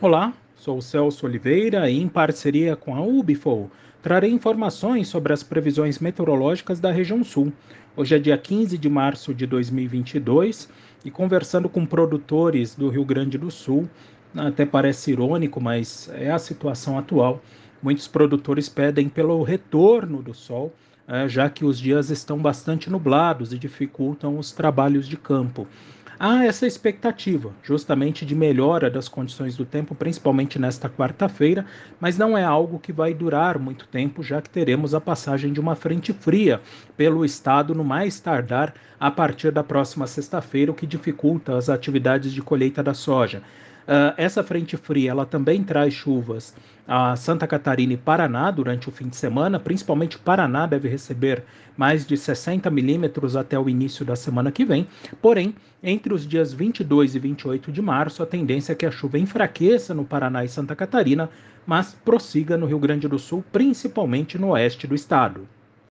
Olá, sou Celso Oliveira e, em parceria com a Ubifol, trarei informações sobre as previsões meteorológicas da região sul. Hoje é dia 15 de março de 2022 e conversando com produtores do Rio Grande do Sul, até parece irônico, mas é a situação atual. Muitos produtores pedem pelo retorno do sol, eh, já que os dias estão bastante nublados e dificultam os trabalhos de campo. Há essa expectativa, justamente de melhora das condições do tempo, principalmente nesta quarta-feira, mas não é algo que vai durar muito tempo, já que teremos a passagem de uma frente fria pelo estado no mais tardar a partir da próxima sexta-feira, o que dificulta as atividades de colheita da soja. Uh, essa frente fria ela também traz chuvas a Santa Catarina e Paraná durante o fim de semana, principalmente Paraná deve receber mais de 60 milímetros até o início da semana que vem. Porém, entre os dias 22 e 28 de março, a tendência é que a chuva enfraqueça no Paraná e Santa Catarina, mas prossiga no Rio Grande do Sul, principalmente no oeste do estado.